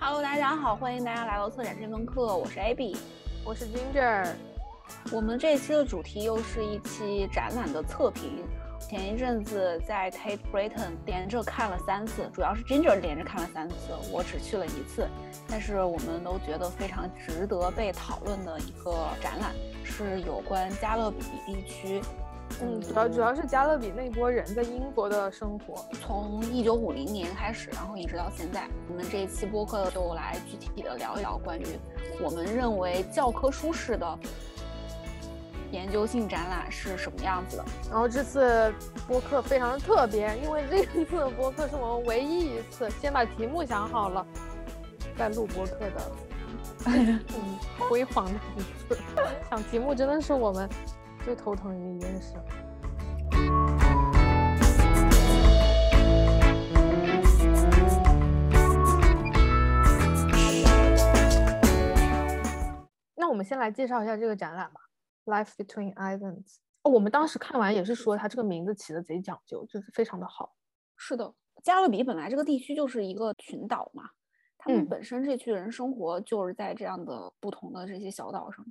Hello，大家好，欢迎大家来到策展这门课，我是 Abby，我是 Ginger。我们这期的主题又是一期展览的测评。前一阵子在 Tate Britain 连着看了三次，主要是 Ginger 连着看了三次，我只去了一次。但是我们都觉得非常值得被讨论的一个展览，是有关加勒比地区。嗯，主要主要是加勒比那波人在英国的生活，从一九五零年开始，然后一直到现在。我们这一期播客就来具体的聊一聊关于我们认为教科书式的。研究性展览是什么样子的？然后这次播客非常的特别，因为这一次的播客是我们唯一一次先把题目想好了，再录播客的，嗯，辉煌的一次。想题目真的是我们最头疼的一件事。那我们先来介绍一下这个展览吧。Life between islands。哦，我们当时看完也是说，它这个名字起的贼讲究，就是非常的好。是的，加勒比本来这个地区就是一个群岛嘛，他们本身这群人生活就是在这样的不同的这些小岛上，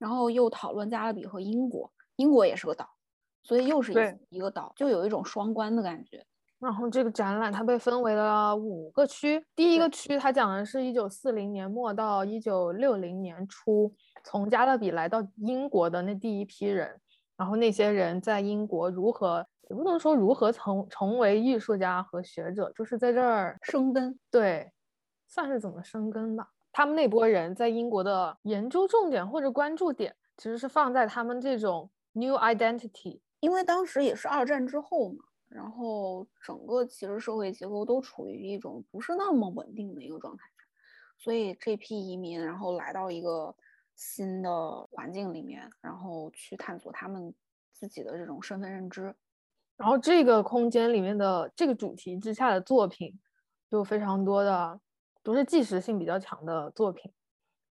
然后又讨论加勒比和英国，英国也是个岛，所以又是一一个岛，就有一种双关的感觉。然后这个展览它被分为了五个区，第一个区它讲的是一九四零年末到一九六零年初。从加勒比来到英国的那第一批人，然后那些人在英国如何也不能说如何成成为艺术家和学者，就是在这儿生根。对，算是怎么生根吧。他们那波人在英国的研究重点或者关注点，其实是放在他们这种 new identity，因为当时也是二战之后嘛，然后整个其实社会结构都处于一种不是那么稳定的一个状态，所以这批移民然后来到一个。新的环境里面，然后去探索他们自己的这种身份认知，然后这个空间里面的这个主题之下的作品，就非常多的都是纪实性比较强的作品，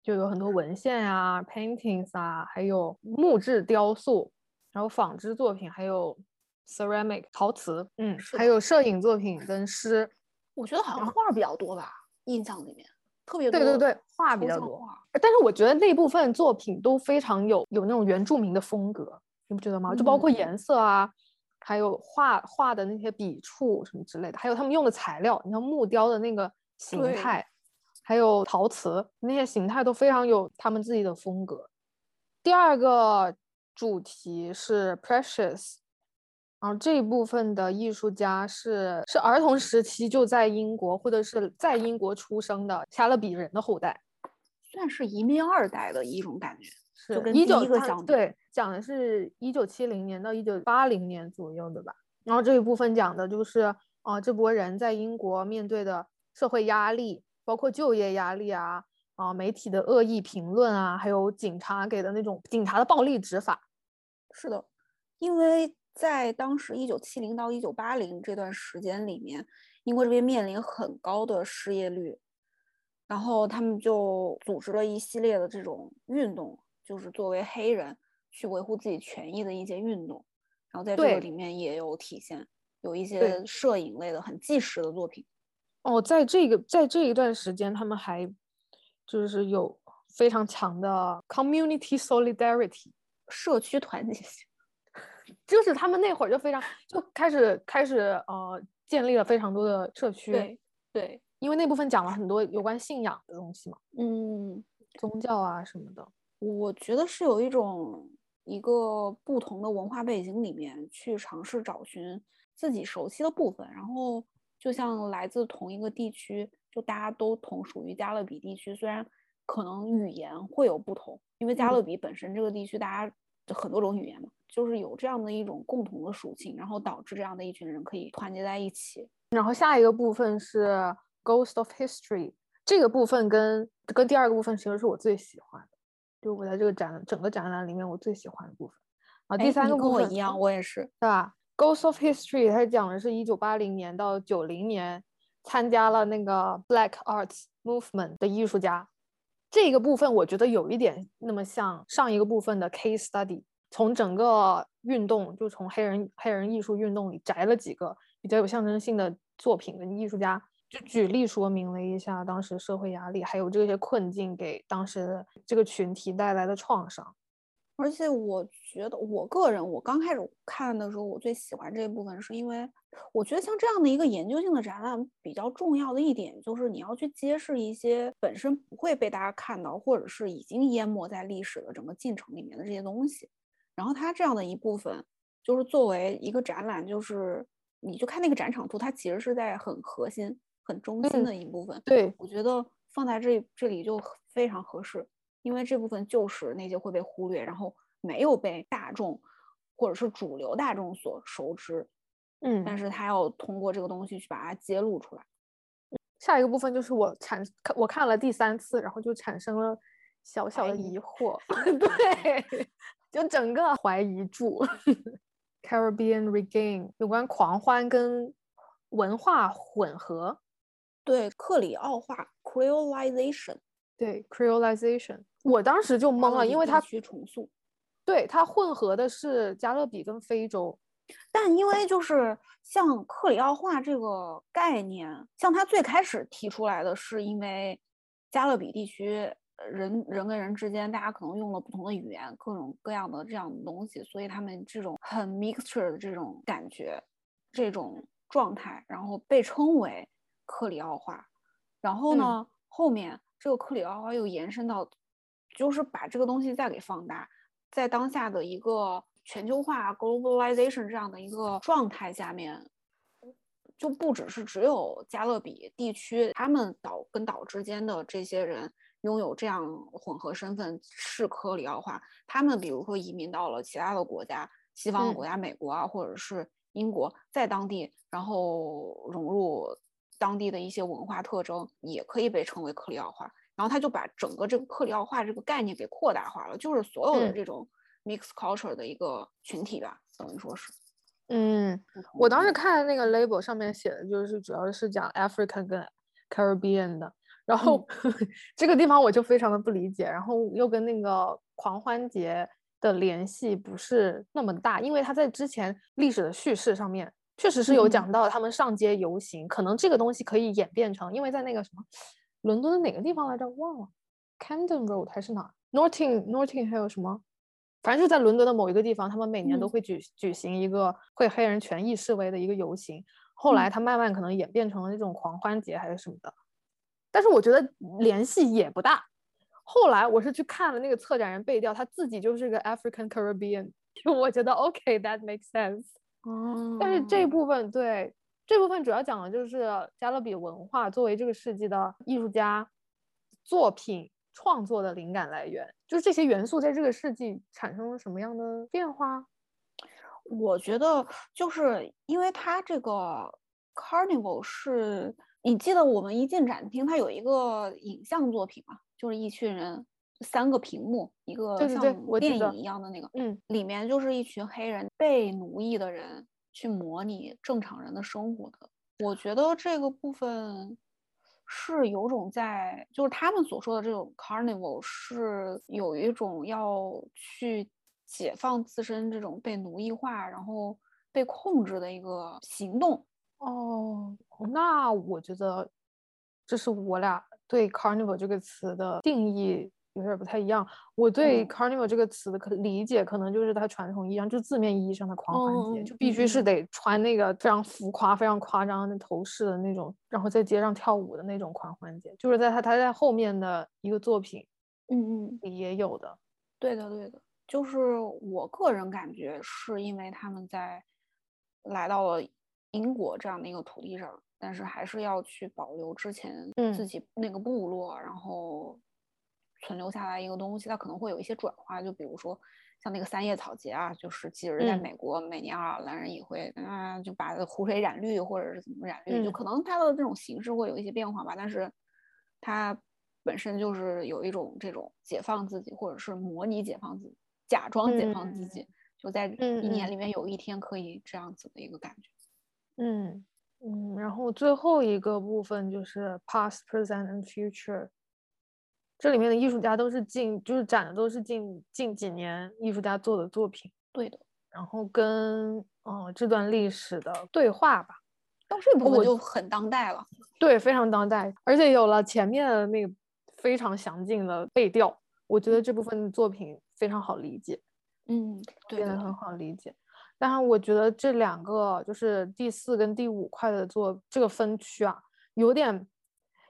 就有很多文献啊、paintings 啊，还有木质雕塑，然后纺织作品，还有 ceramic 陶瓷，嗯，还有摄影作品跟诗。我觉得好像画比较多吧，印象里面。特别多对对对，画比较多，但是我觉得那部分作品都非常有有那种原住民的风格，你不觉得吗？就包括颜色啊，还有画画的那些笔触什么之类的，还有他们用的材料，你像木雕的那个形态，还有陶瓷那些形态都非常有他们自己的风格。第二个主题是 Precious。然后这一部分的艺术家是是儿童时期就在英国或者是在英国出生的加勒比人的后代，算是移民二代的一种感觉。是，一九相对讲的是一九七零年到一九八零年左右的吧。然后这一部分讲的就是啊这波人在英国面对的社会压力，包括就业压力啊啊媒体的恶意评论啊，还有警察给的那种警察的暴力执法。是的，因为。在当时一九七零到一九八零这段时间里面，英国这边面临很高的失业率，然后他们就组织了一系列的这种运动，就是作为黑人去维护自己权益的一些运动。然后在这个里面也有体现，有一些摄影类的很纪实的作品。哦，在这个在这一段时间，他们还就是有非常强的 community solidarity 社区团结性。就是他们那会儿就非常就开始开始呃建立了非常多的社区，对对，因为那部分讲了很多有关信仰的东西嘛，嗯，宗教啊什么的，我觉得是有一种一个不同的文化背景里面去尝试找寻自己熟悉的部分，然后就像来自同一个地区，就大家都同属于加勒比地区，虽然可能语言会有不同，因为加勒比本身这个地区大家就很多种语言嘛。就是有这样的一种共同的属性，然后导致这样的一群人可以团结在一起。然后下一个部分是 Ghost of History，这个部分跟跟第二个部分其实是我最喜欢的，就我在这个展整个展览里面我最喜欢的部分。啊，第三个跟我一样，我也是，对吧？Ghost of History 它讲的是一九八零年到九零年参加了那个 Black Arts Movement 的艺术家。这个部分我觉得有一点那么像上一个部分的 Case Study。从整个运动，就从黑人黑人艺术运动里摘了几个比较有象征性的作品的艺术家，就举例说明了一下当时社会压力还有这些困境给当时这个群体带来的创伤。而且我觉得，我个人我刚开始看的时候，我最喜欢这一部分，是因为我觉得像这样的一个研究性的展览，比较重要的一点就是你要去揭示一些本身不会被大家看到，或者是已经淹没在历史的整个进程里面的这些东西。然后它这样的一部分，就是作为一个展览，就是你就看那个展场图，它其实是在很核心、很中心的一部分。对，我觉得放在这这里就非常合适。因为这部分就是那些会被忽略，然后没有被大众或者是主流大众所熟知，嗯，但是他要通过这个东西去把它揭露出来。下一个部分就是我产我看了第三次，然后就产生了小小的疑惑，对，就整个怀疑住 Caribbean Regain 有关狂欢跟文化混合，对，克里奥化 Creolization。对，creolization，我当时就懵了，因为它去重塑，对它混合的是加勒比跟非洲，但因为就是像克里奥化这个概念，像它最开始提出来的是因为加勒比地区人人跟人之间，大家可能用了不同的语言，各种各样的这样的东西，所以他们这种很 mixture 的这种感觉，这种状态，然后被称为克里奥化，然后呢后面。这个克里奥化又延伸到，就是把这个东西再给放大，在当下的一个全球化 globalization 这样的一个状态下面，就不只是只有加勒比地区，他们岛跟岛之间的这些人拥有这样混合身份是克里奥化，他们比如说移民到了其他的国家，西方的国家，美国啊，或者是英国，在当地然后融入。当地的一些文化特征也可以被称为克里奥化，然后他就把整个这个克里奥化这个概念给扩大化了，就是所有的这种 mix culture 的一个群体吧，等于说是。嗯，我当时看那个 label 上面写的就是主要是讲 African 跟 Caribbean 的，然后 这个地方我就非常的不理解，然后又跟那个狂欢节的联系不是那么大，因为他在之前历史的叙事上面。确实是有讲到他们上街游行，可能这个东西可以演变成，因为在那个什么伦敦的哪个地方来着？忘了，Camden Road 还是哪？Norton，Norton 还有什么？反正就在伦敦的某一个地方，他们每年都会举举行一个会黑人权益示威的一个游行。后来他慢慢可能演变成了那种狂欢节还是什么的，但是我觉得联系也不大。后来我是去看了那个策展人背调，他自己就是个 African Caribbean，就我觉得 OK，that makes sense。哦，但是这部分对这部分主要讲的就是加勒比文化作为这个世纪的艺术家作品创作的灵感来源，就是这些元素在这个世纪产生了什么样的变化？我觉得就是因为它这个 Carnival 是你记得我们一进展厅，它有一个影像作品嘛，就是一群人。三个屏幕，一个像电影一样的那个，嗯，里面就是一群黑人被奴役的人去模拟正常人的生活的。我觉得这个部分是有种在，就是他们所说的这种 carnival 是有一种要去解放自身这种被奴役化，然后被控制的一个行动。哦，那我觉得这是我俩对 carnival 这个词的定义。有点不太一样。我对 carnival 这个词的可理解，可能就是它传统意义上，就字面意义上的狂欢节，就必须是得穿那个非常浮夸、非常夸张的头饰的那种，然后在街上跳舞的那种狂欢节。就是在他他在后面的一个作品，嗯嗯，里也有的。对的对的，就是我个人感觉，是因为他们在来到了英国这样的一个土地上，但是还是要去保留之前自己那个部落，然后。存留下来一个东西，它可能会有一些转化，就比如说像那个三叶草节啊，就是其实在美国每年爱尔兰人也会啊，就把湖水染绿或者是怎么染绿，就可能它的这种形式会有一些变化吧。但是它本身就是有一种这种解放自己，或者是模拟解放自己，假装解放自己，就在一年里面有一天可以这样子的一个感觉。嗯嗯，然后最后一个部分就是 past, present and future。这里面的艺术家都是近，就是展的都是近近几年艺术家做的作品。对的，然后跟嗯这段历史的对话吧。到这部分就很当代了，对，非常当代，而且有了前面的那个非常详尽的背调，我觉得这部分作品非常好理解。嗯，变得很好理解。但是，我觉得这两个就是第四跟第五块的做这个分区啊，有点，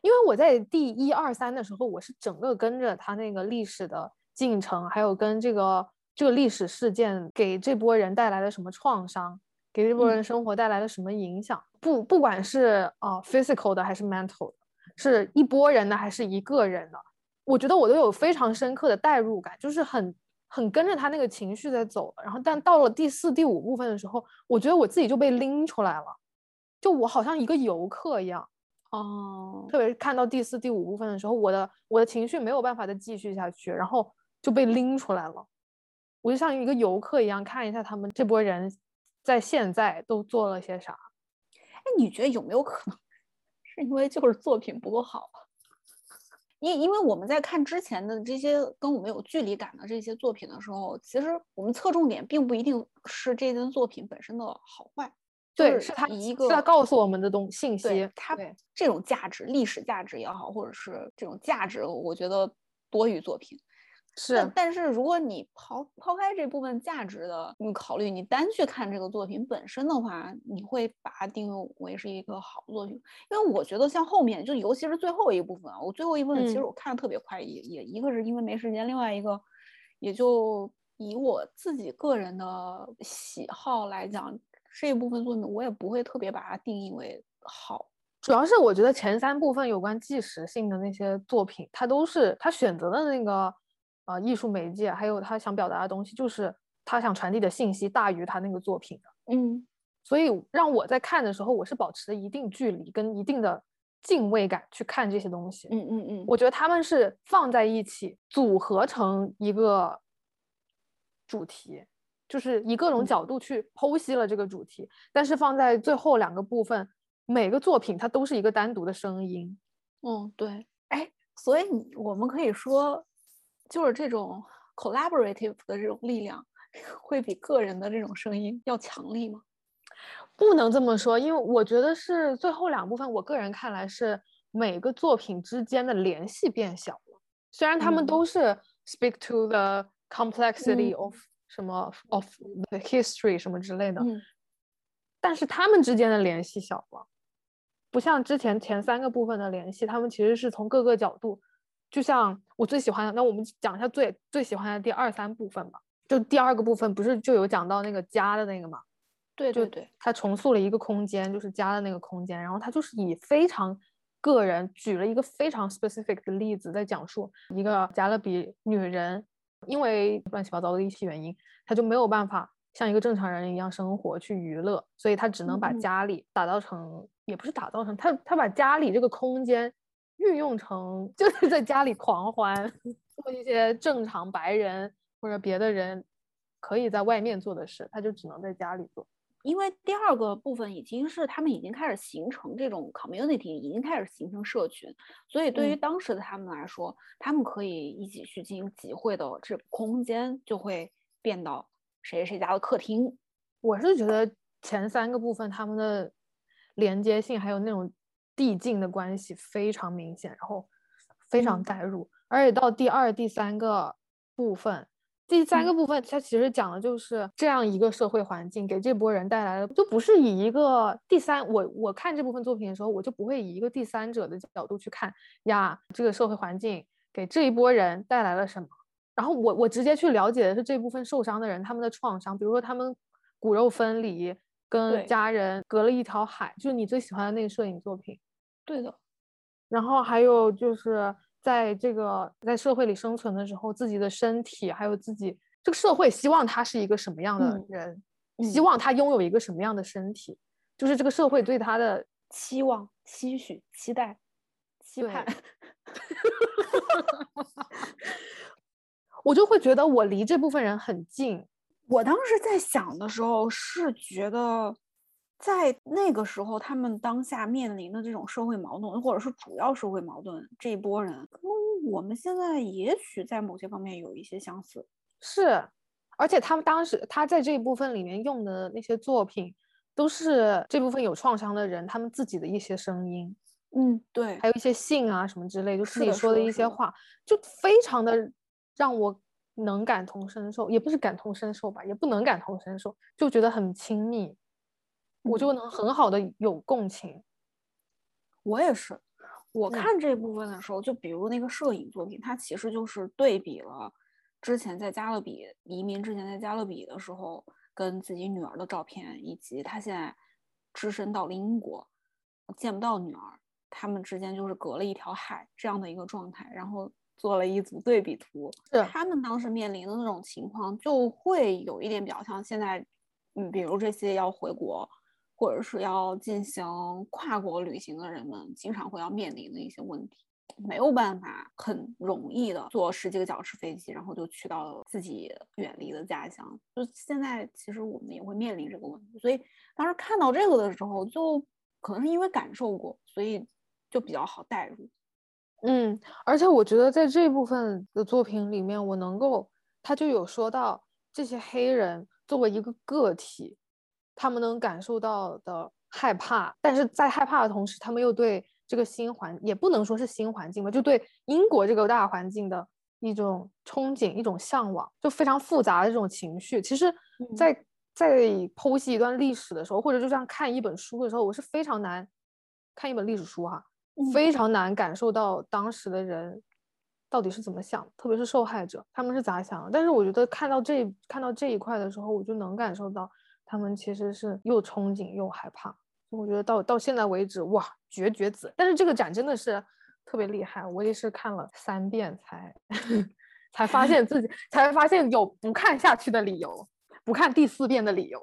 因为我在第一二三的时候，我是整个跟着他那个历史的进程，还有跟这个这个历史事件给这波人带来了什么创伤。给这波人生活带来了什么影响？不，不管是啊 physical 的还是 mental 的，是一波人的还是一个人的，我觉得我都有非常深刻的代入感，就是很很跟着他那个情绪在走。然后，但到了第四、第五部分的时候，我觉得我自己就被拎出来了，就我好像一个游客一样。哦，特别是看到第四、第五部分的时候，我的我的情绪没有办法再继续下去，然后就被拎出来了。我就像一个游客一样，看一下他们这波人。在现在都做了些啥？哎，你觉得有没有可能是因为就是作品不够好？因因为我们在看之前的这些跟我们有距离感的这些作品的时候，其实我们侧重点并不一定是这件作品本身的好坏，对，是他一个是他告诉我们的东信息，他这种价值、历史价值也好，或者是这种价值，我觉得多于作品。是，但是如果你抛抛开这部分价值的你考虑，你单去看这个作品本身的话，你会把它定位为是一个好作品。因为我觉得像后面，就尤其是最后一部分啊，我最后一部分其实我看的特别快，也也一个是因为没时间，另外一个也就以我自己个人的喜好来讲，这一部分作品我也不会特别把它定义为好。主要是我觉得前三部分有关纪实性的那些作品，它都是他选择的那个。呃，艺术媒介还有他想表达的东西，就是他想传递的信息大于他那个作品的。嗯，所以让我在看的时候，我是保持着一定距离跟一定的敬畏感去看这些东西。嗯嗯嗯，我觉得他们是放在一起组合成一个主题，就是以各种角度去剖析了这个主题。但是放在最后两个部分，每个作品它都是一个单独的声音。嗯，对。哎，所以我们可以说。就是这种 collaborative 的这种力量，会比个人的这种声音要强力吗？不能这么说，因为我觉得是最后两部分，我个人看来是每个作品之间的联系变小了。虽然他们都是 speak to the complexity of 什么 of the history 什么之类的，但是他们之间的联系小了，不像之前前三个部分的联系，他们其实是从各个角度。就像我最喜欢的，那我们讲一下最最喜欢的第二三部分吧。就第二个部分不是就有讲到那个家的那个嘛？对对对，他重塑了一个空间，就是家的那个空间。然后他就是以非常个人举了一个非常 specific 的例子，在讲述一个加勒比女人，因为乱七八糟的一些原因，他就没有办法像一个正常人一样生活去娱乐，所以他只能把家里打造成，也不是打造成，他他把家里这个空间。运用成 就是在家里狂欢，做一些正常白人或者别的人可以在外面做的事，他就只能在家里做。因为第二个部分已经是他们已经开始形成这种 community，已经开始形成社群，所以对于当时的他们来说，他们可以一起去进行集会的这个空间就会变到谁谁家的客厅。我是觉得前三个部分他们的连接性还有那种。递进的关系非常明显，然后非常带入，而且到第二、第三个部分，第三个部分它其实讲的就是这样一个社会环境给这波人带来的，就不是以一个第三，我我看这部分作品的时候，我就不会以一个第三者的角度去看呀，这个社会环境给这一波人带来了什么，然后我我直接去了解的是这部分受伤的人他们的创伤，比如说他们骨肉分离，跟家人隔了一条海，就是你最喜欢的那个摄影作品。对的，然后还有就是在这个在社会里生存的时候，自己的身体还有自己这个社会希望他是一个什么样的人，希望他拥有一个什么样的身体，就是这个社会对他的期望、期许、期待、期盼。我就会觉得我离这部分人很近。我当时在想的时候是觉得。在那个时候，他们当下面临的这种社会矛盾，或者是主要社会矛盾，这一波人跟我们现在也许在某些方面有一些相似。是，而且他们当时他在这一部分里面用的那些作品，都是这部分有创伤的人他们自己的一些声音，嗯，对，还有一些信啊什么之类，就自己说的一些话，就非常的让我能感同身受，也不是感同身受吧，也不能感同身受，就觉得很亲密，我嗯就能很好的有共情。我也是，我嗯看这部分的时候，就比如那个摄影作品，它其实就是对比了之前在加勒比移民之前在加勒比的时候跟自己女儿的照片，以及他现在只身到了英国，见不到女儿，他们之间就是隔了一条海这样的一个状态，然后做了一组对比图。是他们当时面临的那种情况，就会有一点比较像现在，嗯，比如这些要回国或者是要进行跨国旅行的人们，经常会要面临的一些问题，没有办法很容易的坐十几个小时飞机，然后就去到自己远离的家乡。就现在，其实我们也会面临这个问题，所以当时看到这个的时候，就可能是因为感受过，所以就比较好代入。嗯，而且我觉得在这部分的作品里面，我能够，他就有说到这些黑人作为一个个体，他们能感受到的害怕，但是在害怕的同时，他们又对这个新环，也不能说是新环境吧，就对英国这个大环境的一种憧憬、一种向往，就非常复杂的这种情绪。其实嗯在，在剖析一段历史的时候，或者就像看一本书的时候，我是非常难看一本历史书哈、嗯非常难感受到当时的人到底是怎么想，特别是受害者他们是咋想的。但是我觉得看到这看到这一块的时候，我就能感受到他们其实是又憧憬又害怕。我觉得到到现在为止，哇，绝绝子！但是这个展真的是特别厉害，我也是看了三遍才 才发现自己才发现有不看下去的理由，不看第四遍的理由。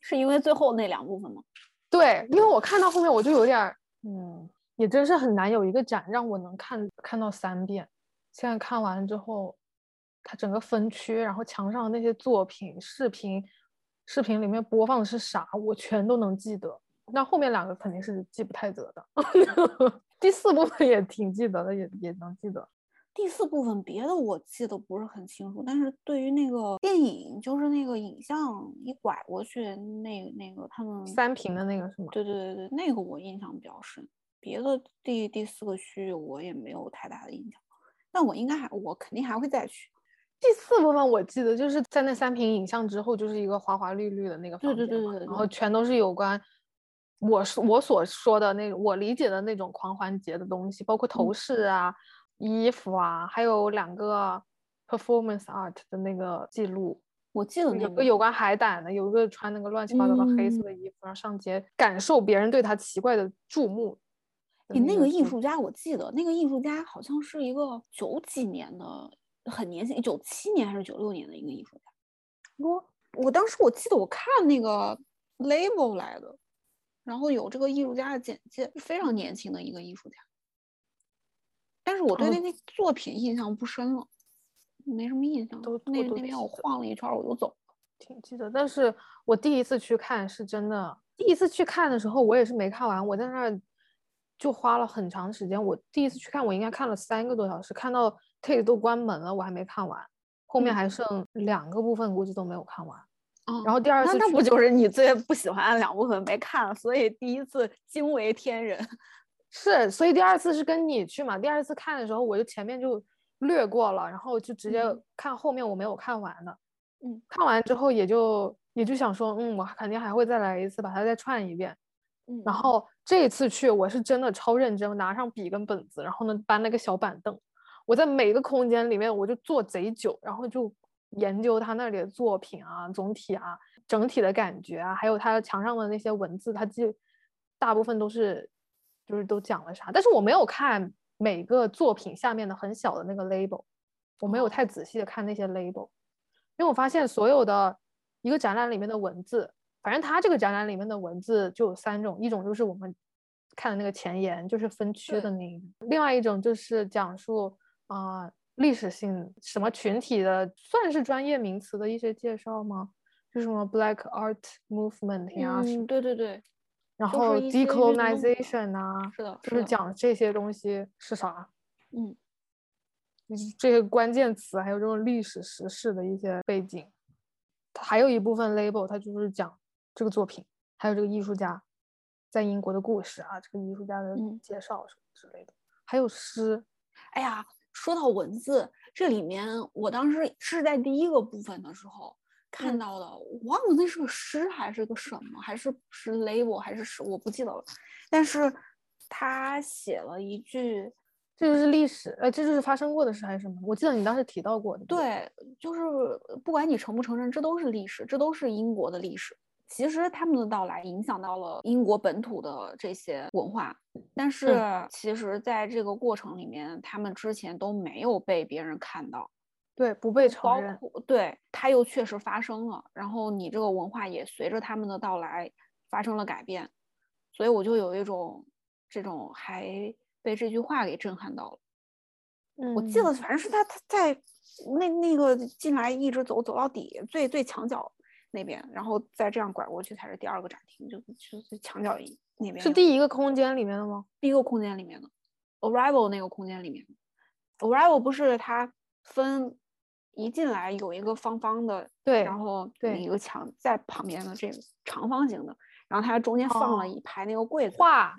是因为最后那两部分吗？对，因为我看到后面我就有点儿，嗯，也真是很难有一个展让我能看看到三遍。现在看完之后，它整个分区，然后墙上的那些作品、视频，视频里面播放的是啥，我全都能记得。那后面两个肯定是记不太得的，第四部分也挺记得的，也也能记得。第四部分别的我记得不是很清楚，但是对于那个电影，就是那个影像一拐过去，那那个他们三屏的那个是吗？对对对对，那个我印象比较深。别的第第四个区域我也没有太大的印象，但我应该还我肯定还会再去。第四部分我记得就是在那三屏影像之后，就是一个花花绿绿的那个房间嘛对对对然后全都是有关我说我所说的那种我理解的那种狂欢节的东西，包括头嗯。饰啊、衣服啊，还有两个 performance art 的那个记录，我记得那有个有关海胆的，有一个穿那个乱七八糟的黑色嗯。的衣服，然后上街感受别人对他奇怪的注目你，那个艺术。家我记得，那个艺术家好像是一个九几年的，很年轻，九七年还是九六年的一个艺术家。我我当时我记得我看那个 label 来的，然后有这个艺术家的简介，非常年轻的一个艺术家。但是我对哦那那作品印象不深了，没什么印象。都那那边我晃了一圈儿我就走了。挺记得，但是我第一次去看是真的，第一次去看的时候，我也是没看完，我在那儿就花了很长时间。我第一次去看，我应该看了三个多小时，看到 Tate 都关门了，我还没看完，后面嗯还剩两个部分，估计都没有看完。嗯然后第二次去那不就是你最不喜欢的两部分没看，所以第一次惊为天人。是，所以第二次是跟你去嘛，第二次看的时候，我就前面就略过了，然后就直接嗯看后面我没有看完的。嗯，看完之后也就也就想说，嗯，我肯定还会再来一次，把它再串一遍。嗯然后这一次去，我是真的超认真，拿上笔跟本子，然后呢搬了个小板凳，我在每个空间里面我就坐贼久，然后就研究他那里的作品啊，总体啊，整体的感觉啊，还有他墙上的那些文字，他记大部分都是就是都讲了啥，但是我没有看每个作品下面的很小的那个 label，我没有太仔细的看那些 label，因为我发现所有的一个展览里面的文字。反正它这个展览里面的文字就有三种，一种就是我们看的那个前言，就是分区的那一种；另外一种就是讲述啊、历史性什么群体的，算是专业名词的一些介绍吗？就什么 Black Art Movement 呀、嗯，对对对，然后 decolonization 啊，是的，就是，讲这些东西是啥，嗯，就是这些关键词，还有这种历史时事的一些背景。还有一部分 label 它就是讲这个作品，还有这个艺术家在英国的故事啊，这个艺术家的介绍什么之类的，还有诗。哎呀，说到文字，这里面我当时是在第一个部分的时候看到的，我忘了那是个诗还是个什么，还是是 label 还是是，我不记得了。但是他写了一句。这就是历史，呃，这就是发生过的事还是什么？我记得你当时提到过的。对，就是不管你承不承认，这都是历史，这都是英国的历史。其实他们的到来影响到了英国本土的这些文化，但是其实在这个过程里面，他们之前都没有被别人看到，对，不被承认。对，它又确实发生了，然后你这个文化也随着他们的到来发生了改变，所以我就有一种这种还。被这句话给震撼到了。嗯，我记得反正是他他在那那个进来一直走走到底最最墙角那边，然后再这样拐过去才是第二个展厅，就就是墙角那边。是第一个空间里面的吗？第一个空间里面的，Arrival 那个空间里面。Arrival 不是它分一进来有一个方方的，对，然后对一个墙在旁边的这个长方形的，然后它中间放了一排那个柜子画，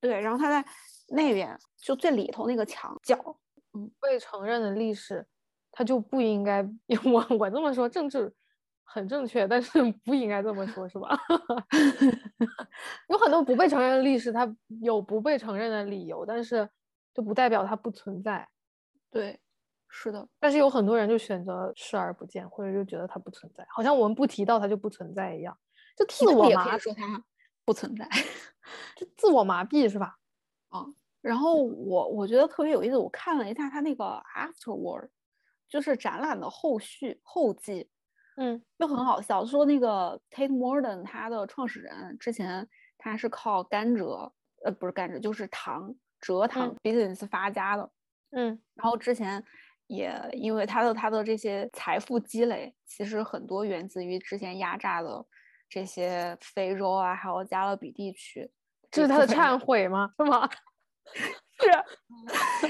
对，然后它在。那边就最里头那个墙角，嗯，未承认的历史，它就不应该。我我这么说，政治很正确，但是不应该这么说，是吧？有很多不被承认的历史，它有不被承认的理由，但是就不代表它不存在。对，是的。但是有很多人就选择视而不见，或者就觉得它不存在，好像我们不提到它就不存在一样，就自我麻说它不存在，就自我麻痹，是吧？啊。然后我我觉得特别有意思，我看了一下他那个 afterward，就是展览的后续后记，嗯，就很好笑，说那个 Tate Modern 它的创始人之前他是靠甘蔗，呃，不是甘蔗，就是糖蔗糖 business 发家的，嗯，然后之前也因为他的他的这些财富积累，其实很多源自于之前压榨的这些非洲啊，还有加勒比地区，这是他的忏悔吗？是吗？是，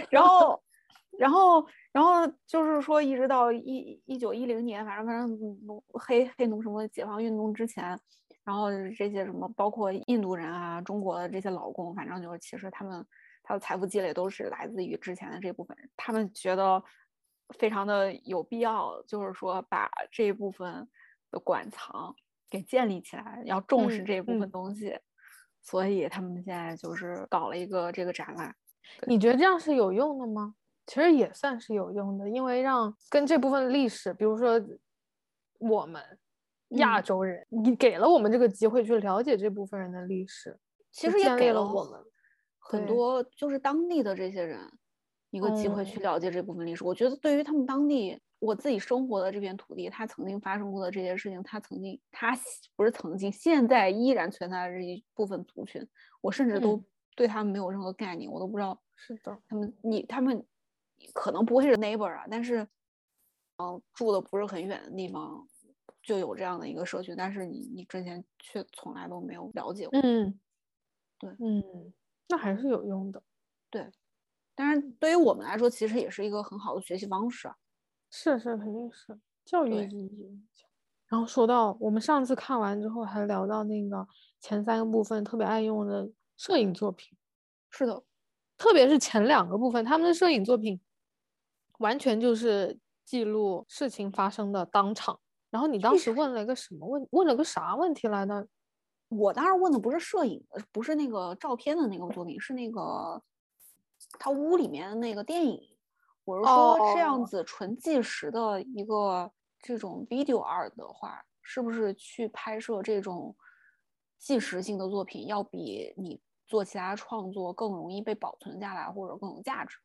然后，然后，然后就是说，一直到一一九一零年，反正反正农黑黑奴什么解放运动之前，然后这些什么，包括印度人啊、中国的这些劳工，反正就是其实他们他的财富积累都是来自于之前的这部分人，他们觉得非常的有必要，就是说把这一部分的馆藏给建立起来，要重视这一部分东西。所以他们现在就是搞了一个这个展览，你觉得这样是有用的吗？其实也算是有用的，因为让跟这部分历史，比如说我们亚洲人，你给了我们这个机会去了解这部分人的历史，其实也给了我们很多就是当地的这些人一个机会去了解这部分历史。我觉得对于他们当地。我自己生活的这片土地，它曾经发生过的这些事情，它曾经，它不是曾经，现在依然存在的这一部分族群，我甚至都对他们没有任何概念，我都不知道。是的，他们，你，他们可能不会是 neighbor 啊，但是，嗯，住的不是很远的地方，就有这样的一个社区，但是你，你之前却从来都没有了解过。嗯，对，嗯，那还是有用的。对，但是对于我们来说，其实也是一个很好的学习方式啊。是是，肯定是教育意义。然后说到我们上次看完之后，还聊到那个前三个部分特别爱用的摄影作品。是的，特别是前两个部分，他们的摄影作品完全就是记录事情发生的当场。然后你当时问了一个什么问？问了个啥问题来的？我当时问的不是摄影，不是那个照片的那个作品，是那个他屋里面的那个电影。我是说，这样子纯纪实的一个这种 video art 的话，是不是去拍摄这种纪实性的作品，要比你做其他创作更容易被保存下来，或者更有价值？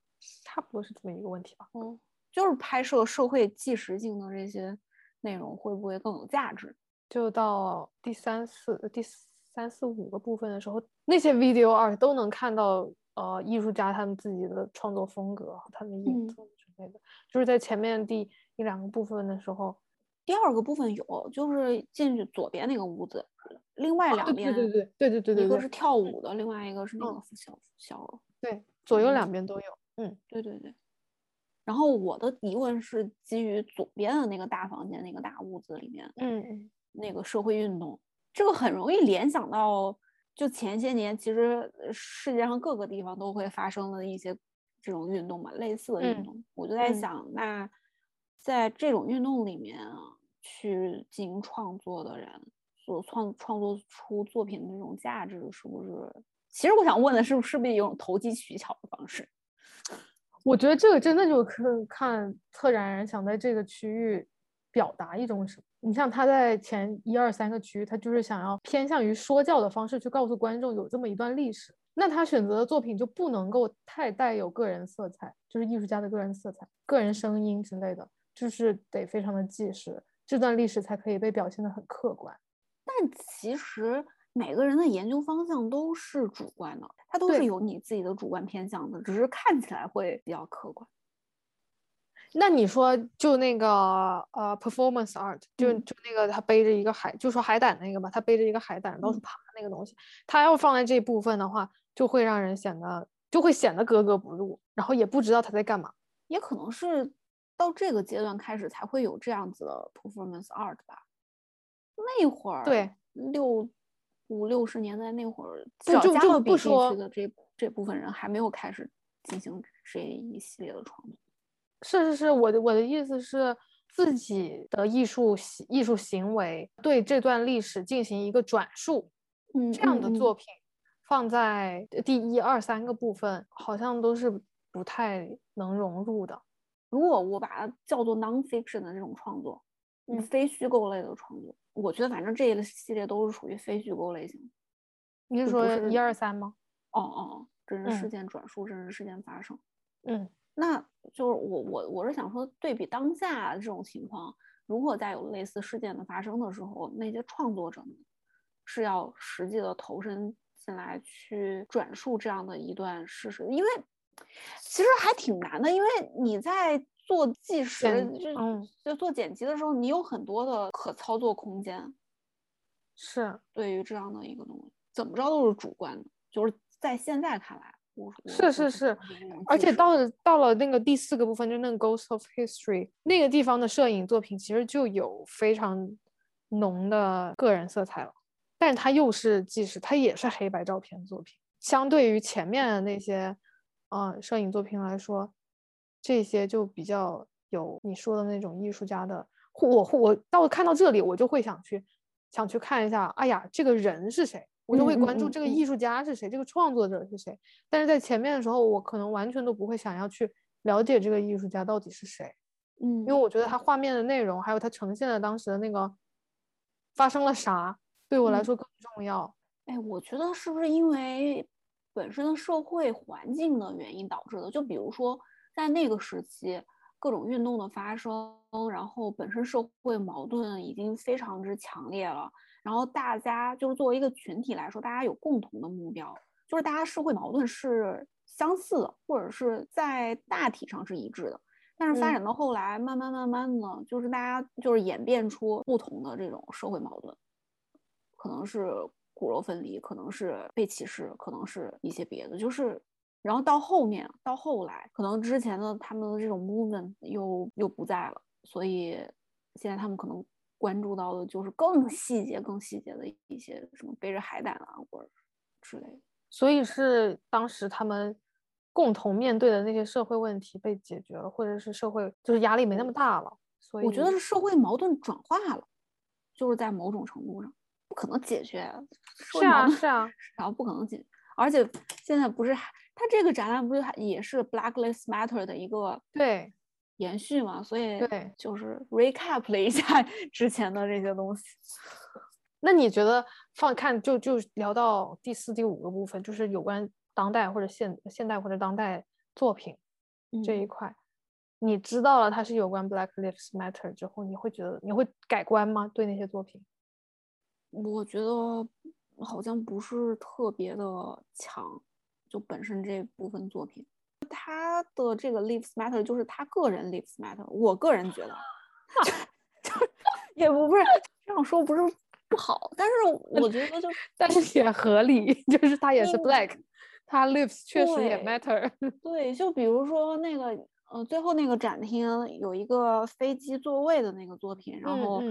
差不多是这么一个问题吧。嗯，就是拍摄社会纪实性的这些内容，会不会更有价值？就到第三四、第三四五个部分的时候，那些 video art 都能看到。呃，艺术家他们自己的创作风格，他们影子之类的，就是在前面第一两个部分的时候，第二个部分有，就是进去左边那个屋子，另外两边，对对对对对对对，一个是跳舞的，另外一个是那个小小，对，左右两边都有，嗯，对对对，然后我的疑问是基于左边的那个大房间那个大屋子里面，嗯，那个社会运动，这个很容易联想到，就前些年其实世界上各个地方都会发生的一些这种运动嘛，类似的运动。我就在想，那在这种运动里面去进行创作的人，所创创作出作品的这种价值，是不是？其实我想问的是，是不是一种投机取巧的方式？我觉得这个真的就看看策展人想在这个区域表达一种什么。你像他在前一二三个区域，他就是想要偏向于说教的方式去告诉观众有这么一段历史。那他选择的作品就不能够太带有个人色彩，就是艺术家的个人色彩、个人声音之类的，就是得非常的纪实，这段历史才可以被表现得很客观。但其实。每个人的研究方向都是主观的，它都是有你自己的主观偏向的，只是看起来会比较客观。那你说，就那个呃，performance art，就就那个他背着一个海，就说海胆那个吧，他背着一个海胆到处爬那个东西，他要放在这部分的话，就会让人显得就会显得格格不入，然后也不知道他在干嘛。也可能是到这个阶段开始才会有这样子的 performance art 吧。那会儿对六。五六十年代那会儿，就就不说的这这部分人还没有开始进行这一系列的创作。是是是，我的我的意思是，自己的艺术艺术行为对这段历史进行一个转述，嗯，这样的作品放在第一二三个部分，好像都是不太能融入的。如果我把它叫做 nonfiction 的这种创作，嗯，非虚构类的创作。我觉得反正这一系列都是属于非虚构类型。你是说一二三吗？哦哦，真实事件转述，真实事件发生。嗯，那就是我我我是想说，对比当下这种情况，如果再有类似事件的发生的时候，那些创作者们是要实际的投身进来去转述这样的一段事实，因为其实还挺难的，因为你在。做纪实就就做剪辑的时候，你有很多的可操作空间。是对于这样的一个东西，怎么着都是主观的。就是在现在看来，是是是，而且到了到了那个第四个部分，就那个 Ghost of History 那个地方的摄影作品，其实就有非常浓的个人色彩了。但是它又是纪实，它也是黑白照片作品。相对于前面的那些嗯摄影作品来说。这些就比较有你说的那种艺术家的，我我到看到这里，我就会想去想去看一下，哎呀，这个人是谁？我就会关注这个艺术家是谁，这个创作者是谁。但是在前面的时候，我可能完全都不会想要去了解这个艺术家到底是谁，嗯，因为我觉得他画面的内容，还有他呈现的当时的那个发生了啥，对我来说更重要。哎，我觉得是不是因为本身的社会环境的原因导致的？就比如说。在那个时期，各种运动的发生，然后本身社会矛盾已经非常之强烈了。然后大家就是作为一个群体来说，大家有共同的目标，就是大家社会矛盾是相似的，或者是在大体上是一致的。但是发展到后来，慢慢慢慢的，就是大家就是演变出不同的这种社会矛盾，可能是骨肉分离，可能是被歧视，可能是一些别的，就是。然后到后面，到后来，可能之前的他们的这种 movement 又又不在了，所以现在他们可能关注到的就是更细节、更细节的一些什么背着海胆啊，或者之类的。所以是当时他们共同面对的那些社会问题被解决了，或者是社会就是压力没那么大了。所以我觉得是社会矛盾转化了，就是在某种程度上不可能解决。是啊，是啊，然后不可能解，而且现在不是还。它这个展览不是也是 Black Lives Matter 的一个对延续嘛？所以对，就是 recap 了一下 之前的这些东西。那你觉得放看就就聊到第四、第五个部分，就是有关当代或者现现代或者当代作品这一块，你知道了它是有关 Black Lives Matter 之后，你会觉得你会改观吗？对那些作品？我觉得好像不是特别的强。就本身这部分作品，他的这个 lives matter 就是他个人 lives matter。我个人觉得，也不是这样说，不是不好，但是我觉得就，但是也合理，就是他也是 black，他 lives 确实也 matter。对，就比如说那个呃，最后那个展厅有一个飞机座位的那个作品，然后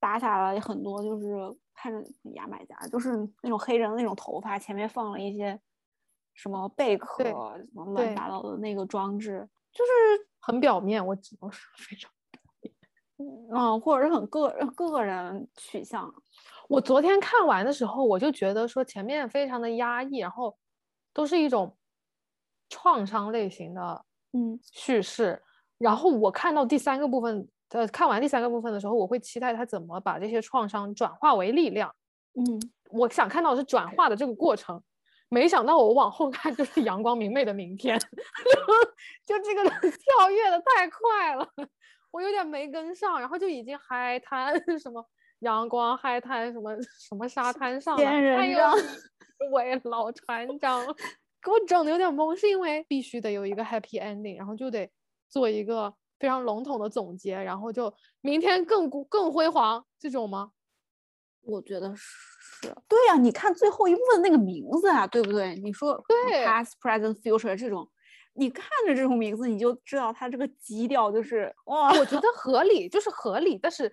打下来很多，就是看着牙买加，就是那种黑人的那种头发，前面放了一些什么贝壳，什么乱七八糟的那个装置，就是很表面，我只能说非常，嗯，或者是很个个人取向。我昨天看完的时候，我就觉得说前面非常的压抑，然后都是一种创伤类型的。嗯，叙事。然后我看到第三个部分，呃，看完第三个部分的时候，我会期待他怎么把这些创伤转化为力量。嗯，我想看到是转化的这个过程。没想到我往后看就是 阳光明媚的明天，就这个跳跃的太快了，我有点没跟上。然后就已经海滩什么阳光海滩什么什么沙滩上了，还有一位老船长。给我整的有点懵，是因为必须得有一个 happy ending，然后就得做一个非常笼统的总结，然后就明天更更辉煌这种吗？我觉得是对呀，你看最后一部分那个名字啊，对不对？你说对，past present future 这种，你看着这种名字，你就知道它这个基调就是哇，我觉得。合理，就是合理，但是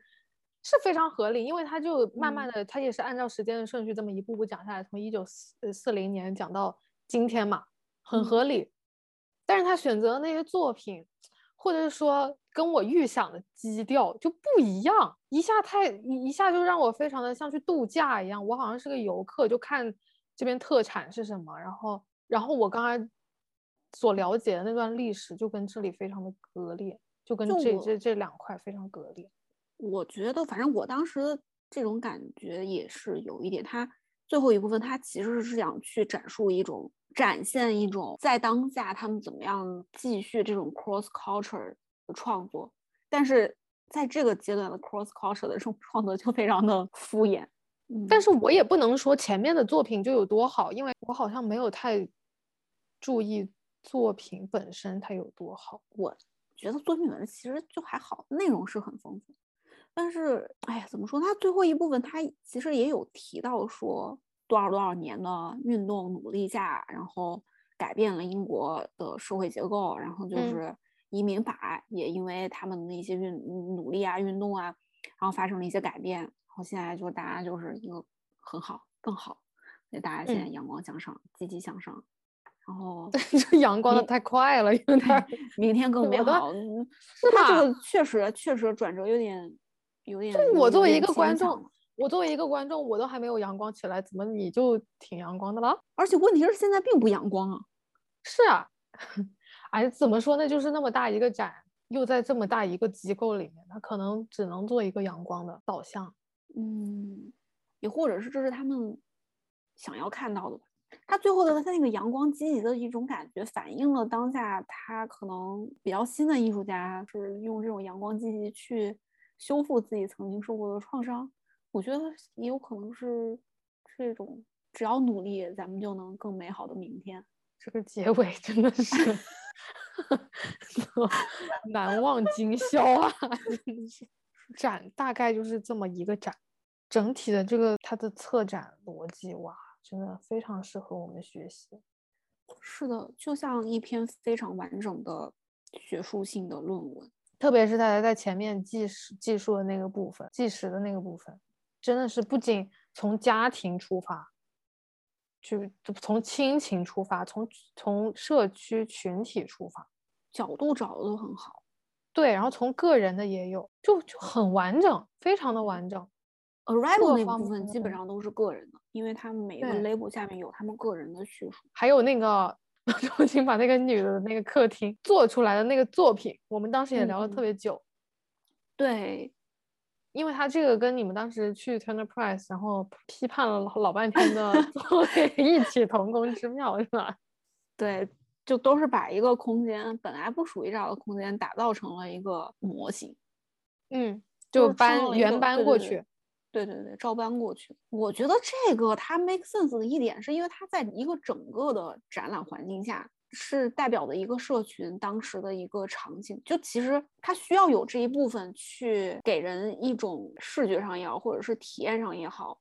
是非常合理，因为它就慢慢的，它也是按照时间的顺序这么一步步讲下来，从一九四四零年讲到。今天嘛，很合理，但是他选择的那些作品，或者是说跟我预想的基调就不一样，一下太一一下就让我非常的像去度假一样，我好像是个游客，就看这边特产是什么，然后然后我刚才所了解的那段历史就跟这里非常的割裂，就跟这这这两块非常割裂。我觉得反正我当时这种感觉也是有一点，他最后一部分他其实是想去展述一种。展现一种在当下他们怎么样继续这种 cross culture 的创作，但是在这个阶段的 cross culture 的这种创作就非常的敷衍。但是我也不能说前面的作品就有多好，因为我好像没有太注意作品本身它有多好。我觉得作品本身其实就还好，内容是很丰富，但是哎呀，怎么说？它最后一部分它其实也有提到说。多少多少年的运动努力下，然后改变了英国的社会结构，然后就是移民法也因为他们的一些运努力啊、运动啊，然后发生了一些改变，然后现在就大家就是一个很好、更好，所以大家现在阳光向上、积极向上。然后 这阳光的太快了，有点 明天更美好。是吧？这个确实确实转折有点有点。就我作为一个观众。我作为一个观众，我都还没有阳光起来，怎么你就挺阳光的了？而且问题是现在并不阳光啊。是啊，哎，怎么说呢？就是那么大一个展，又在这么大一个机构里面，他可能只能做一个阳光的导向。嗯，也或者是这是他们想要看到的吧？他最后的他那个阳光积极的一种感觉，反映了当下他可能比较新的艺术家是用这种阳光积极去修复自己曾经受过的创伤。我觉得也有可能是这种，只要努力，咱们就能更美好的明天。这个结尾真的是 难忘今宵啊！真的是展大概就是这么一个展，整体的这个它的策展逻辑哇，真的非常适合我们学习。是的，就像一篇非常完整的学术性的论文，特别是他在前面计时计数的那个部分，计时的那个部分。真的是不仅从家庭出发，就从亲情出发，从从社区群体出发，角度找的都很好。对，然后从个人的也有，就就很完整，非常的完整。Arrival 那部分基本上都是个人的，因为他们每个 label 下面有他们个人的叙述。还有那个 重新把那个女的那个客厅做出来的那个作品，我们当时也聊了特别久。对。因为他这个跟你们当时去 Turner Prize，然后批判了老半天的 作品异曲同工之妙，是吧？对，就都是把一个空间本来不属于这样的空间打造成了一个模型，嗯，就搬原搬过去，对对对，照搬过去。我觉得这个它 make sense 的一点，是因为它在一个整个的展览环境下。是代表的一个社群当时的一个场景，就其实它需要有这一部分去给人一种视觉上也好，或者是体验上也好，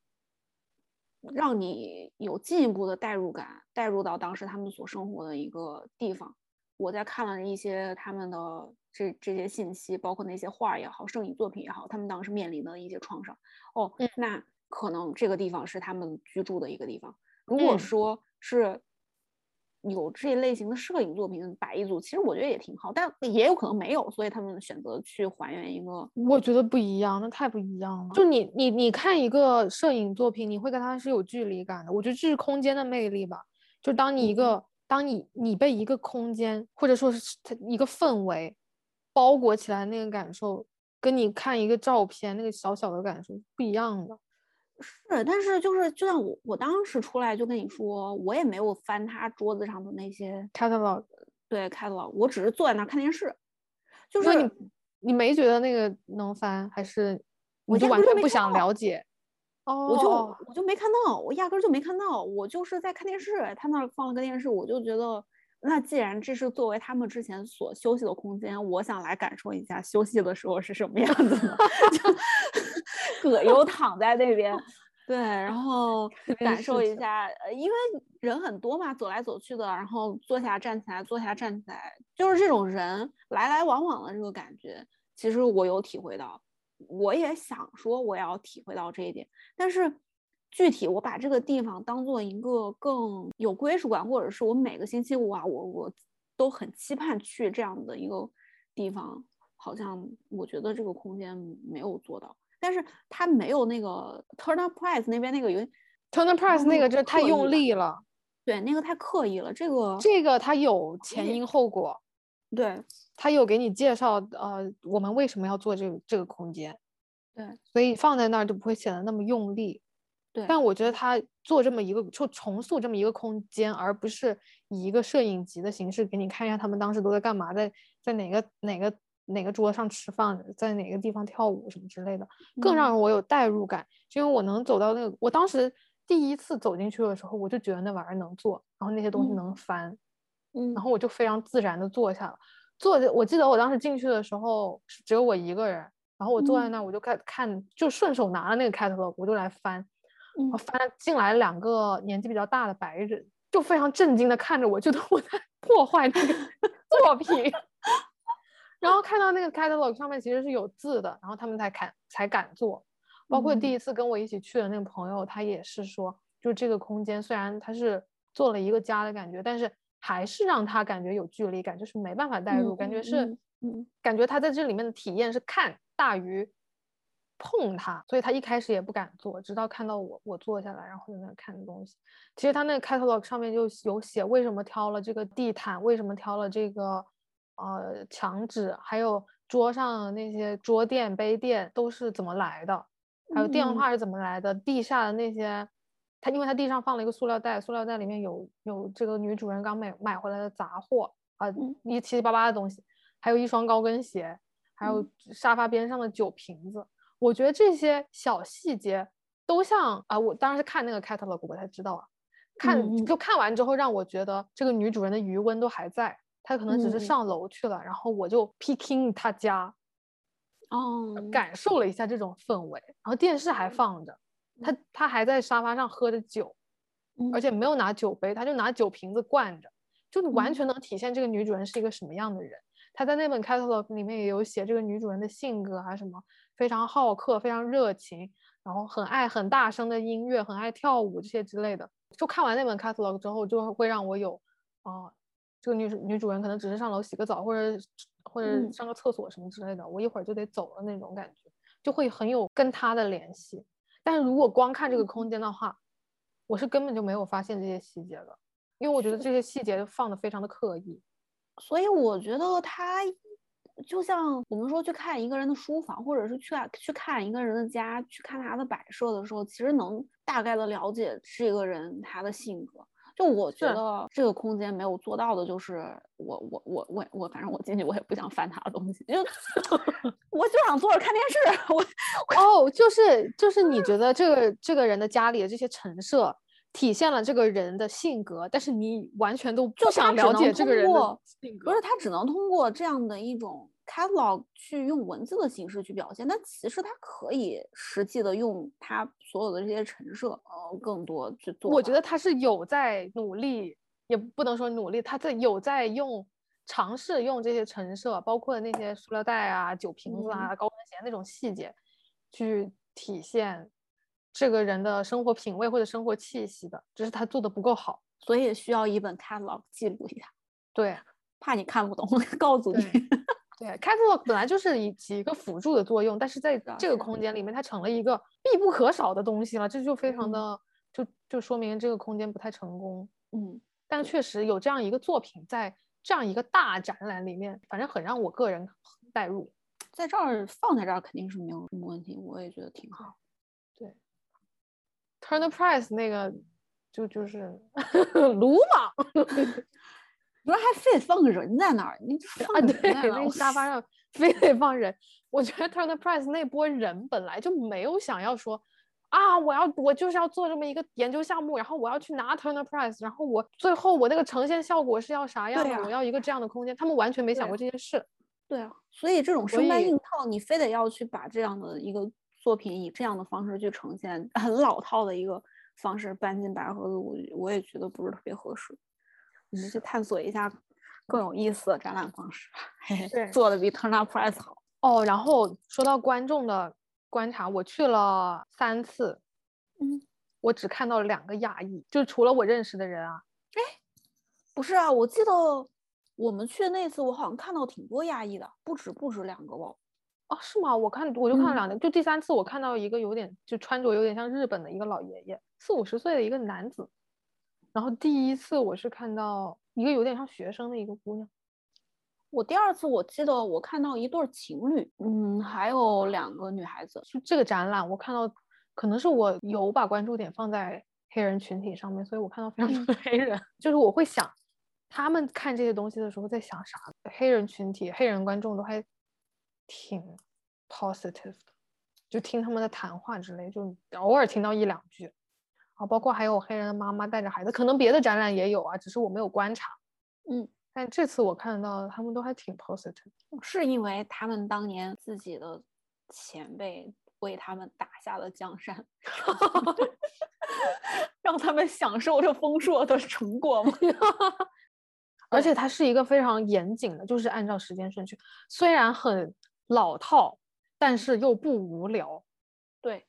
让你有进一步的代入感，代入到当时他们所生活的一个地方。我在看了一些他们的这这些信息，包括那些画也好，摄影作品也好，他们当时面临的一些创伤。哦，那可能这个地方是他们居住的一个地方。如果说是。有这类型的摄影作品摆一组，其实我觉得也挺好，但也有可能没有，所以他们选择去还原一个。我觉得不一样，那太不一样了。就你你你看一个摄影作品，你会跟它是有距离感的。我觉得这是空间的魅力吧。就当你一个，当你你被一个空间或者说是它一个氛围包裹起来，那个感受，跟你看一个照片那个小小的感受不一样的。是，但是就是就像我，我当时出来就跟你说，我也没有翻他桌子上的那些 catalog，对 catalog，我只是坐在那看电视。就是你，你没觉得那个能翻，还是我就完全不想了解？哦，我就我就没看到，我压根就没看到，我就是在看电视，他那儿放了个电视，我就觉得，那既然这是作为他们之前所休息的空间，我想来感受一下休息的时候是什么样子的。葛优躺在那边，对，然后 感受一下，呃，因为人很多嘛，走来走去的，然后坐下站起来，坐下站起来，就是这种人来来往往的这个感觉，其实我有体会到，我也想说我要体会到这一点，但是具体我把这个地方当做一个更有归属感，或者是我每个星期五啊，我我都很期盼去这样的一个地方，好像我觉得这个空间没有做到。但是他没有那个 Turner Price 那边那个有 Turner Price 那个就太用力了，对，那个太刻意了。这个这个他有前因后果，对他有给你介绍呃我们为什么要做这个这个空间，对，所以放在那儿就不会显得那么用力。对，但我觉得他做这么一个就重塑这么一个空间，而不是以一个摄影集的形式给你看一下他们当时都在干嘛，在在哪个哪个。哪个桌上吃饭，在哪个地方跳舞什么之类的，更让我有代入感，因为我能走到那个，我当时第一次走进去的时候，我就觉得那玩意儿能坐，然后那些东西能翻，嗯，然后我就非常自然的坐下了。坐着，我记得我当时进去的时候只有我一个人，然后我坐在那儿，我就看看，就顺手拿了那个 catalog，我就来翻，我翻进来两个年纪比较大的白人，就非常震惊的看着我，觉得我在破坏那个 作品。然后看到那个 catalog 上面其实是有字的，然后他们才敢才敢做。包括第一次跟我一起去的那个朋友，他也是说，就这个空间虽然他是做了一个家的感觉，但是还是让他感觉有距离感，就是没办法代入，感觉是，嗯，感觉他在这里面的体验是看大于碰它，所以他一开始也不敢做，直到看到我我坐下来，然后在那看东西。其实他那个 catalog 上面就有写为什么挑了这个地毯，为什么挑了这个。呃，墙纸还有桌上那些桌垫、杯垫都是怎么来的？还有电话是怎么来的？地下的那些，他因为他地上放了一个塑料袋，塑料袋里面有有这个女主人刚买买回来的杂货啊，一七七八八的东西，还有一双高跟鞋，还有沙发边上的酒瓶子。我觉得这些小细节都像啊，我当时看那个 catalog 我才知道啊，看就看完之后让我觉得这个女主人的余温都还在。他可能只是上楼去了，然后我就 picking 他家，哦，感受了一下这种氛围，然后电视还放着，他他还在沙发上喝着酒，而且没有拿酒杯，他就拿酒瓶子灌着，就完全能体现这个女主人是一个什么样的人。他在那本 catalog 里面也有写这个女主人的性格啊，什么非常好客，非常热情，然后很爱很大声的音乐，很爱跳舞这些之类的。就看完那本 catalog 之后，就会让我有啊。这个女女主人可能只是上楼洗个澡，或者或者上个厕所什么之类的，我一会儿就得走了那种感觉，就会很有跟她的联系。但是如果光看这个空间的话，我是根本就没有发现这些细节的，因为我觉得这些细节放的非常的刻意。所以我觉得他就像我们说去看一个人的书房，或者是去去看一个人的家，去看他的摆设的时候，其实能大概的了解这个人他的性格。就我觉得这个空间没有做到的，就是我我我我我，反正我进去我也不想翻他的东西，就 我就想坐着看电视。我哦，就是就是你觉得这个这个人的家里的这些陈设体现了这个人的性格，但是你完全都不想了解这个人的性格，不是他只能通过这样的一种。Catalog 去用文字的形式去表现，但其实它可以实际的用它所有的这些陈设，呃，更多去做。我觉得他是有在努力，也不能说努力，他在有在用尝试用这些陈设，包括那些塑料袋啊、酒瓶子啊、高跟鞋那种细节，去体现这个人的生活品味或者生活气息的，只是他做的不够好，所以需要一本 catalog 记录一下。对，怕你看不懂，告诉你。对，catalog 本来就是以起一个辅助的作用，但是在这个空间里面，它成了一个必不可少的东西了，这就非常的就就说明这个空间不太成功。嗯，但确实有这样一个作品在这样一个大展览里面，反正很让我个人代入，在这儿放在这儿肯定是没有什么问题，我也觉得挺好。对，Turner Price 那个就就是 鲁莽。不是还非得放个人在那儿？你放对，那沙发上非得放人。我觉得 Turner Price 那波人本来就没有想要说啊，我要我就是要做这么一个研究项目，然后我要去拿 Turner Price，然后我最后我那个呈现效果是要啥样的？我要一个这样的空间，他们完全没想过这件事。对啊，所以这种生搬硬套，你非得要去把这样的一个作品以这样的方式去呈现，很老套的一个方式搬进白盒子，我我也觉得不是特别合适。你们去探索一下更有意思的展览方式，对，做的比 Turn Up Price 好哦。然后说到观众的观察，我去了三次，嗯，我只看到了两个亚裔，就除了我认识的人啊。哎，不是啊，我记得我们去的那次，我好像看到挺多亚裔的，不止不止两个哦。哦，是吗？我看我就看了两个，就第三次我看到一个有点就穿着有点像日本的一个老爷爷，四五十岁的一个男子。然后第一次我是看到一个有点像学生的一个姑娘，我第二次我记得我看到一对情侣，嗯，还有两个女孩子。就这个展览，我看到可能是我有把关注点放在黑人群体上面，所以我看到非常多的黑人。就是我会想，他们看这些东西的时候在想啥？黑人群体、黑人观众都还挺 positive 的，就听他们的谈话之类，就偶尔听到一两句。啊，包括还有黑人的妈妈带着孩子，可能别的展览也有啊，只是我没有观察。嗯，但这次我看到他们都还挺 positive，是因为他们当年自己的前辈为他们打下了江山，让他们享受这丰硕的成果吗？而且它是一个非常严谨的，就是按照时间顺序，虽然很老套，但是又不无聊。对，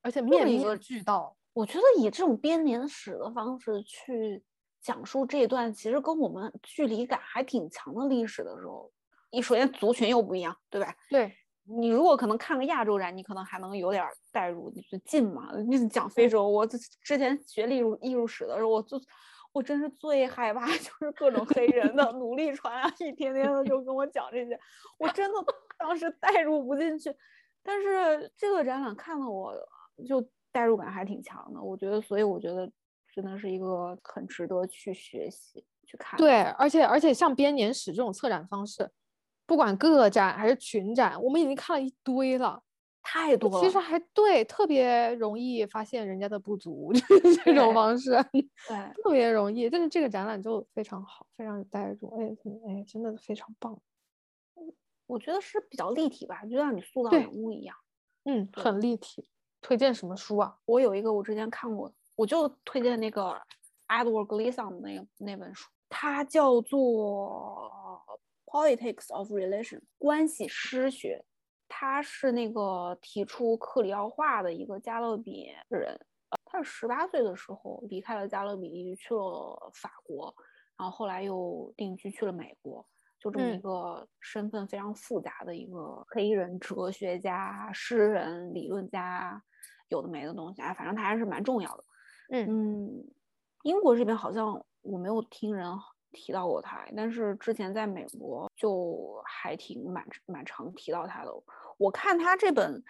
而且面面俱到。我觉得以这种编年史的方式去讲述这一段其实跟我们距离感还挺强的历史的时候，你首先族群又不一样，对吧？对你如果可能看个亚洲人，你可能还能有点代入，你就近嘛。你讲非洲，我之前学艺术艺术史的时候，我就我真是最害怕 就是各种黑人的 奴隶船啊，一天天的就跟我讲这些，我真的当时代入不进去。但是这个展览看了我就。代入感还挺强的，我觉得，所以我觉得真的是一个很值得去学习、去看。对，而且而且像编年史这种策展方式，不管个展还是群展，我们已经看了一堆了，太多了。其实还对，特别容易发现人家的不足，这种方式，对，特别容易。但是这个展览就非常好，非常有代入，哎哎，真的非常棒。我觉得是比较立体吧，就像你塑造人物一样，嗯，很立体。推荐什么书啊？我有一个我之前看过，我就推荐那个 Edward Gleason 那个那本书，它叫做 Politics of Relation 关系诗学。他是那个提出克里奥化的一个加勒比人，他是十八岁的时候离开了加勒比去了法国，然后后来又定居去了美国，就这么一个身份非常复杂的一个黑人哲学家、诗人、理论家。有的没的东西啊，反正他还是蛮重要的。嗯英国这边好像我没有听人提到过他，但是之前在美国就还挺蛮蛮常提到他的。我看他这本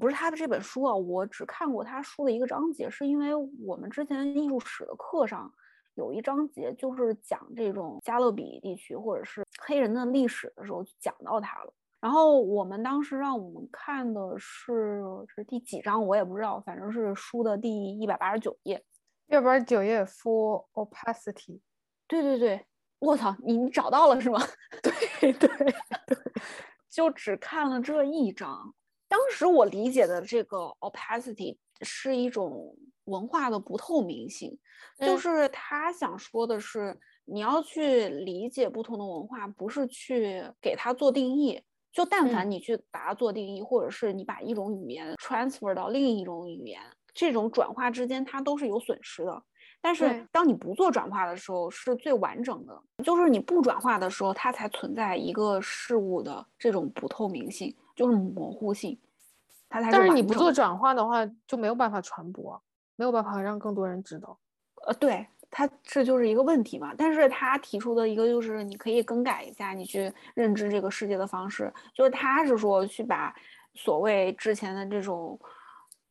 不是他的这本书啊，我只看过他书的一个章节，是因为我们之前艺术史的课上有一章节就是讲这种加勒比地区或者是黑人的历史的时候，就讲到它了。然后我们当时让我们看的是是第几章，我也不知道，反正是书的第一百八十九页。一百八十九页，full opacity。对对对，我操，你你找到了是吗？对对对，就只看了这一章。当时我理解的这个 opacity 是一种文化的不透明性，就是他想说的是，你要去理解不同的文化，不是去给它做定义。就但凡你去把它做定义，或者是你把一种语言 transfer 到另一种语言，这种转化之间它都是有损失的。但是当你不做转化的时候，是最完整的。就是你不转化的时候，它才存在一个事物的这种不透明性，就是模糊性。它才但是你不做转化的话，就没有办法传播。没有办法让更多人知道，呃，对他这就是一个问题嘛。但是他提出的一个就是你可以更改一下你去认知这个世界的方式，就是他是说去把所谓之前的这种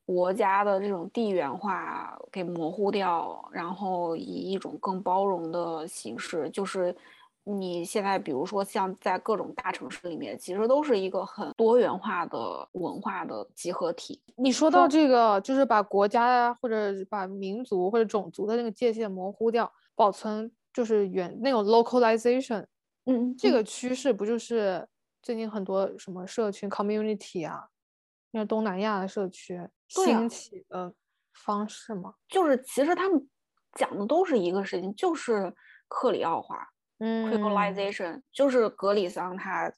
国家的这种地缘化给模糊掉，然后以一种更包容的形式，就是。你现在比如说像在各种大城市里面，其实都是一个很多元化的文化的集合体。你说到这个，就是把国家呀，或者把民族或者种族的那个界限模糊掉，保存就是原那种 localization，嗯，这个趋势不就是最近很多什么社群 community 啊，那东南亚的社区兴起的方式吗？就是其实他们讲的都是一个事情，就是克里奥化。嗯，globalization 就是格里桑他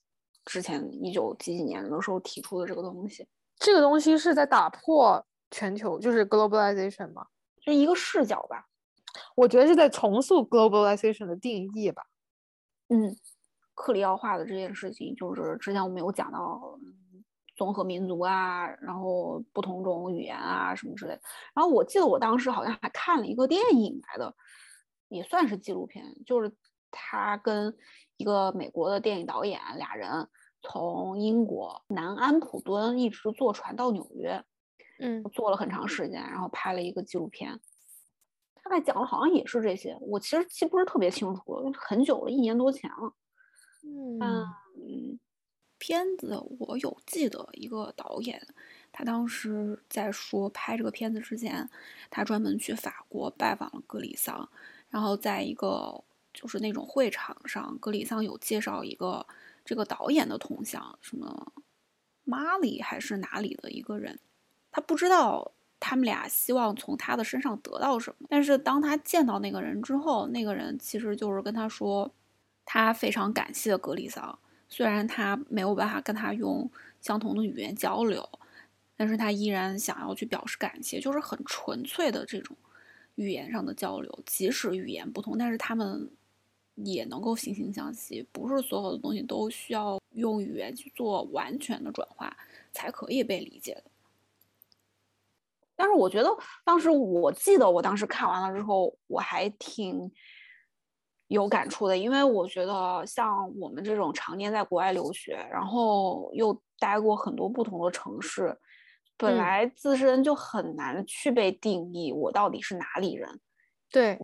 之前一九几几年的时候提出的这个东西。这个东西是在打破全球，就是 globalization 吗？就一个视角吧。我觉得是在重塑 globalization 的定义吧。嗯，克里奥化的这件事情，就是之前我们有讲到综合民族啊，然后不同种语言啊什么之类的。然后我记得我当时好像还看了一个电影来的，也算是纪录片，就是。他跟一个美国的电影导演俩人从英国南安普敦一直坐船到纽约，嗯，坐了很长时间，然后拍了一个纪录片，大概讲的好像也是这些。我其实记不是特别清楚了，很久了，一年多前了。嗯，片子我有记得一个导演，他当时在说拍这个片子之前，他专门去法国拜访了格里桑，然后在一个。就是那种会场上，格里桑有介绍一个这个导演的同乡，什么马里还是哪里的一个人，他不知道他们俩希望从他的身上得到什么。但是当他见到那个人之后，那个人其实就是跟他说，他非常感谢格里桑，虽然他没有办法跟他用相同的语言交流，但是他依然想要去表示感谢，就是很纯粹的这种语言上的交流，即使语言不同，但是他们。也能够惺惺相惜，不是所有的东西都需要用语言去做完全的转化才可以被理解的。但是我觉得当时，我记得我当时看完了之后，我还挺有感触的，因为我觉得像我们这种常年在国外留学，然后又待过很多不同的城市，本来自身就很难去被定义我到底是哪里人。对。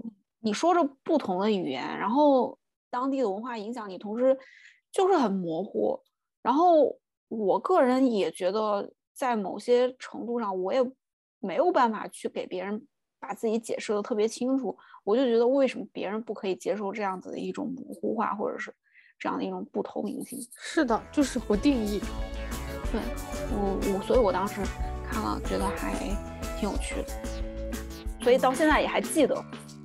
你说着不同的语言，然后当地的文化影响你，同时就是很模糊。然后我个人也觉得，在某些程度上，我也没有办法去给别人把自己解释的特别清楚。我就觉得，为什么别人不可以接受这样子的一种模糊化，或者是这样的一种不透明性？是的，就是不定义。对我我，所以我当时看了，觉得还挺有趣的，所以到现在也还记得。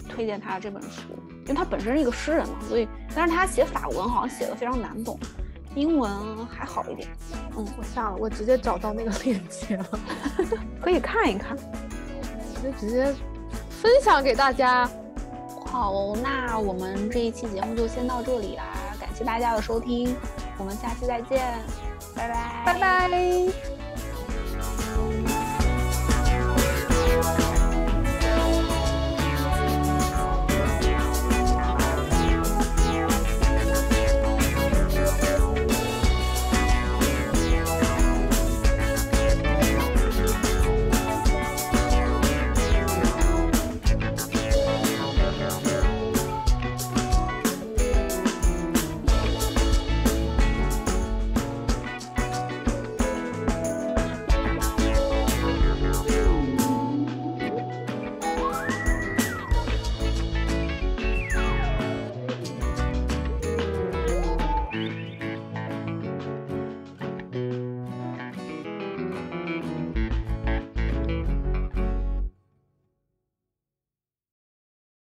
推荐他这本书，因为他本身是一个诗人嘛，所以，但是他写法文好像写的非常难懂，英文还好一点。嗯，我下了，我直接找到那个链接了，可以看一看，就直接分享给大家。好，那我们这一期节目就先到这里啦，感谢大家的收听，我们下期再见，拜拜，拜拜。